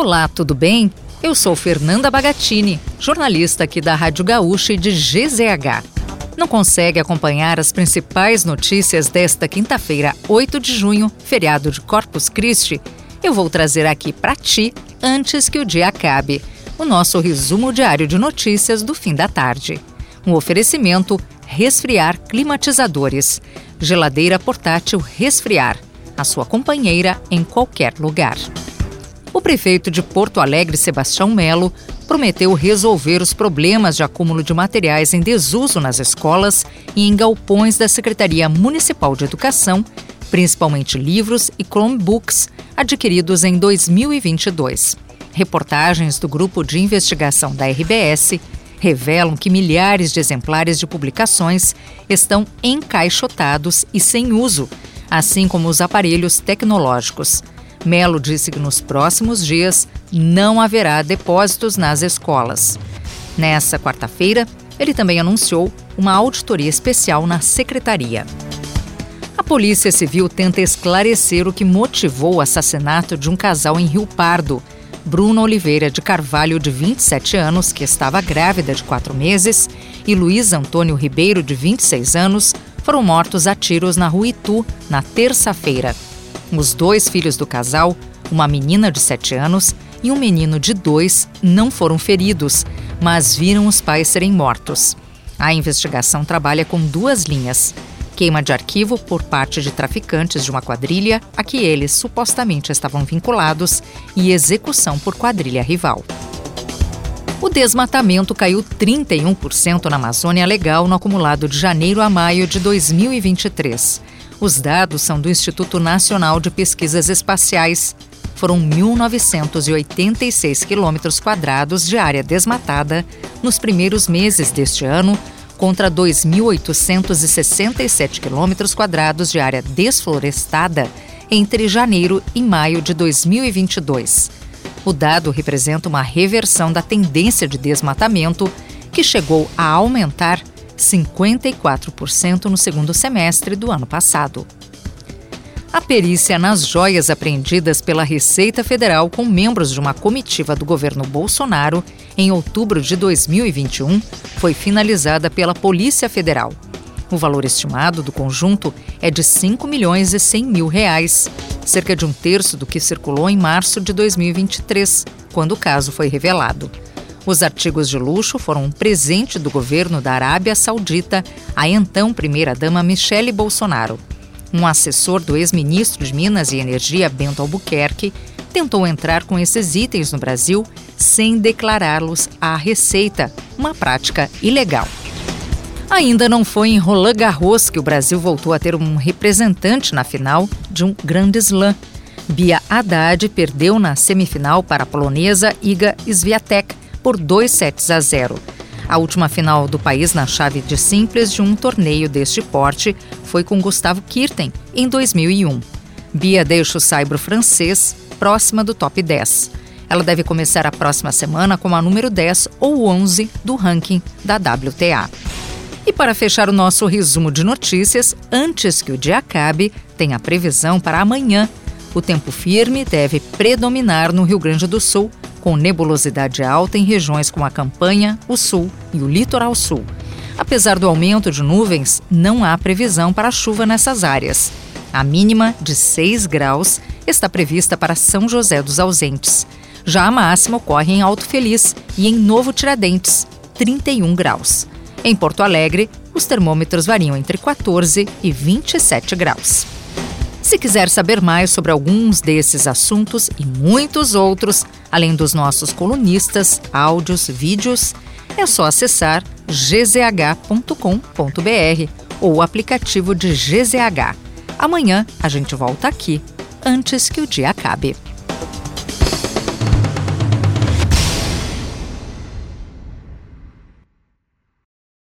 Olá, tudo bem? Eu sou Fernanda Bagatini, jornalista aqui da Rádio Gaúcha e de GZH. Não consegue acompanhar as principais notícias desta quinta-feira, 8 de junho, feriado de Corpus Christi? Eu vou trazer aqui para ti, antes que o dia acabe, o nosso resumo diário de notícias do fim da tarde. Um oferecimento Resfriar Climatizadores. Geladeira portátil Resfriar. A sua companheira em qualquer lugar. O prefeito de Porto Alegre, Sebastião Melo, prometeu resolver os problemas de acúmulo de materiais em desuso nas escolas e em galpões da Secretaria Municipal de Educação, principalmente livros e Chromebooks adquiridos em 2022. Reportagens do Grupo de Investigação da RBS revelam que milhares de exemplares de publicações estão encaixotados e sem uso, assim como os aparelhos tecnológicos. Melo disse que nos próximos dias não haverá depósitos nas escolas. Nessa quarta-feira, ele também anunciou uma auditoria especial na secretaria. A Polícia Civil tenta esclarecer o que motivou o assassinato de um casal em Rio Pardo. Bruno Oliveira de Carvalho, de 27 anos, que estava grávida de quatro meses, e Luiz Antônio Ribeiro, de 26 anos, foram mortos a tiros na rua Itu na terça-feira. Os dois filhos do casal, uma menina de 7 anos e um menino de 2, não foram feridos, mas viram os pais serem mortos. A investigação trabalha com duas linhas: queima de arquivo por parte de traficantes de uma quadrilha a que eles supostamente estavam vinculados e execução por quadrilha rival. O desmatamento caiu 31% na Amazônia Legal no acumulado de janeiro a maio de 2023. Os dados são do Instituto Nacional de Pesquisas Espaciais. Foram 1.986 quilômetros quadrados de área desmatada nos primeiros meses deste ano, contra 2.867 quilômetros quadrados de área desflorestada entre janeiro e maio de 2022. O dado representa uma reversão da tendência de desmatamento, que chegou a aumentar 54% no segundo semestre do ano passado. A perícia nas joias apreendidas pela Receita Federal com membros de uma comitiva do governo Bolsonaro em outubro de 2021 foi finalizada pela Polícia Federal. O valor estimado do conjunto é de 5 milhões e 100 mil reais, cerca de um terço do que circulou em março de 2023, quando o caso foi revelado. Os artigos de luxo foram um presente do governo da Arábia Saudita à então primeira-dama Michele Bolsonaro. Um assessor do ex-ministro de Minas e Energia, Bento Albuquerque, tentou entrar com esses itens no Brasil sem declará-los à Receita, uma prática ilegal. Ainda não foi em Roland Garros que o Brasil voltou a ter um representante na final de um grande slam. Bia Haddad perdeu na semifinal para a polonesa Iga Swiatek por 2 sets a 0. A última final do país na chave de simples de um torneio deste porte foi com Gustavo Kirten, em 2001. Bia deixa o saibro francês próxima do top 10. Ela deve começar a próxima semana com a número 10 ou 11 do ranking da WTA. E para fechar o nosso resumo de notícias, antes que o dia acabe, tem a previsão para amanhã. O tempo firme deve predominar no Rio Grande do Sul, com nebulosidade alta em regiões como a Campanha, o Sul e o Litoral Sul. Apesar do aumento de nuvens, não há previsão para chuva nessas áreas. A mínima, de 6 graus, está prevista para São José dos Ausentes. Já a máxima ocorre em Alto Feliz e em Novo Tiradentes, 31 graus. Em Porto Alegre, os termômetros variam entre 14 e 27 graus. Se quiser saber mais sobre alguns desses assuntos e muitos outros, além dos nossos colunistas, áudios, vídeos, é só acessar gzh.com.br ou o aplicativo de GZH. Amanhã a gente volta aqui, antes que o dia acabe.